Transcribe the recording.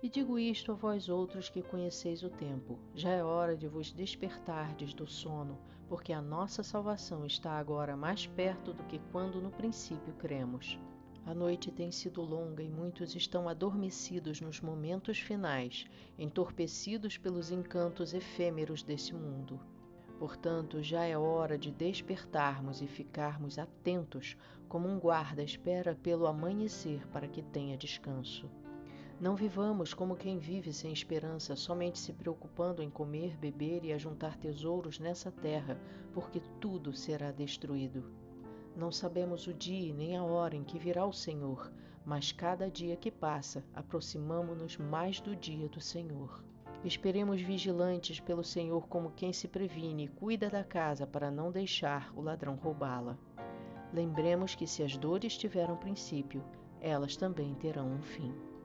E digo isto a vós outros que conheceis o tempo: já é hora de vos despertardes do sono, porque a nossa salvação está agora mais perto do que quando no princípio cremos. A noite tem sido longa e muitos estão adormecidos nos momentos finais, entorpecidos pelos encantos efêmeros desse mundo. Portanto, já é hora de despertarmos e ficarmos atentos, como um guarda espera pelo amanhecer para que tenha descanso. Não vivamos como quem vive sem esperança, somente se preocupando em comer, beber e ajuntar tesouros nessa terra, porque tudo será destruído. Não sabemos o dia nem a hora em que virá o Senhor, mas cada dia que passa, aproximamo-nos mais do dia do Senhor. Esperemos vigilantes pelo Senhor como quem se previne e cuida da casa para não deixar o ladrão roubá-la. Lembremos que se as dores tiveram princípio, elas também terão um fim.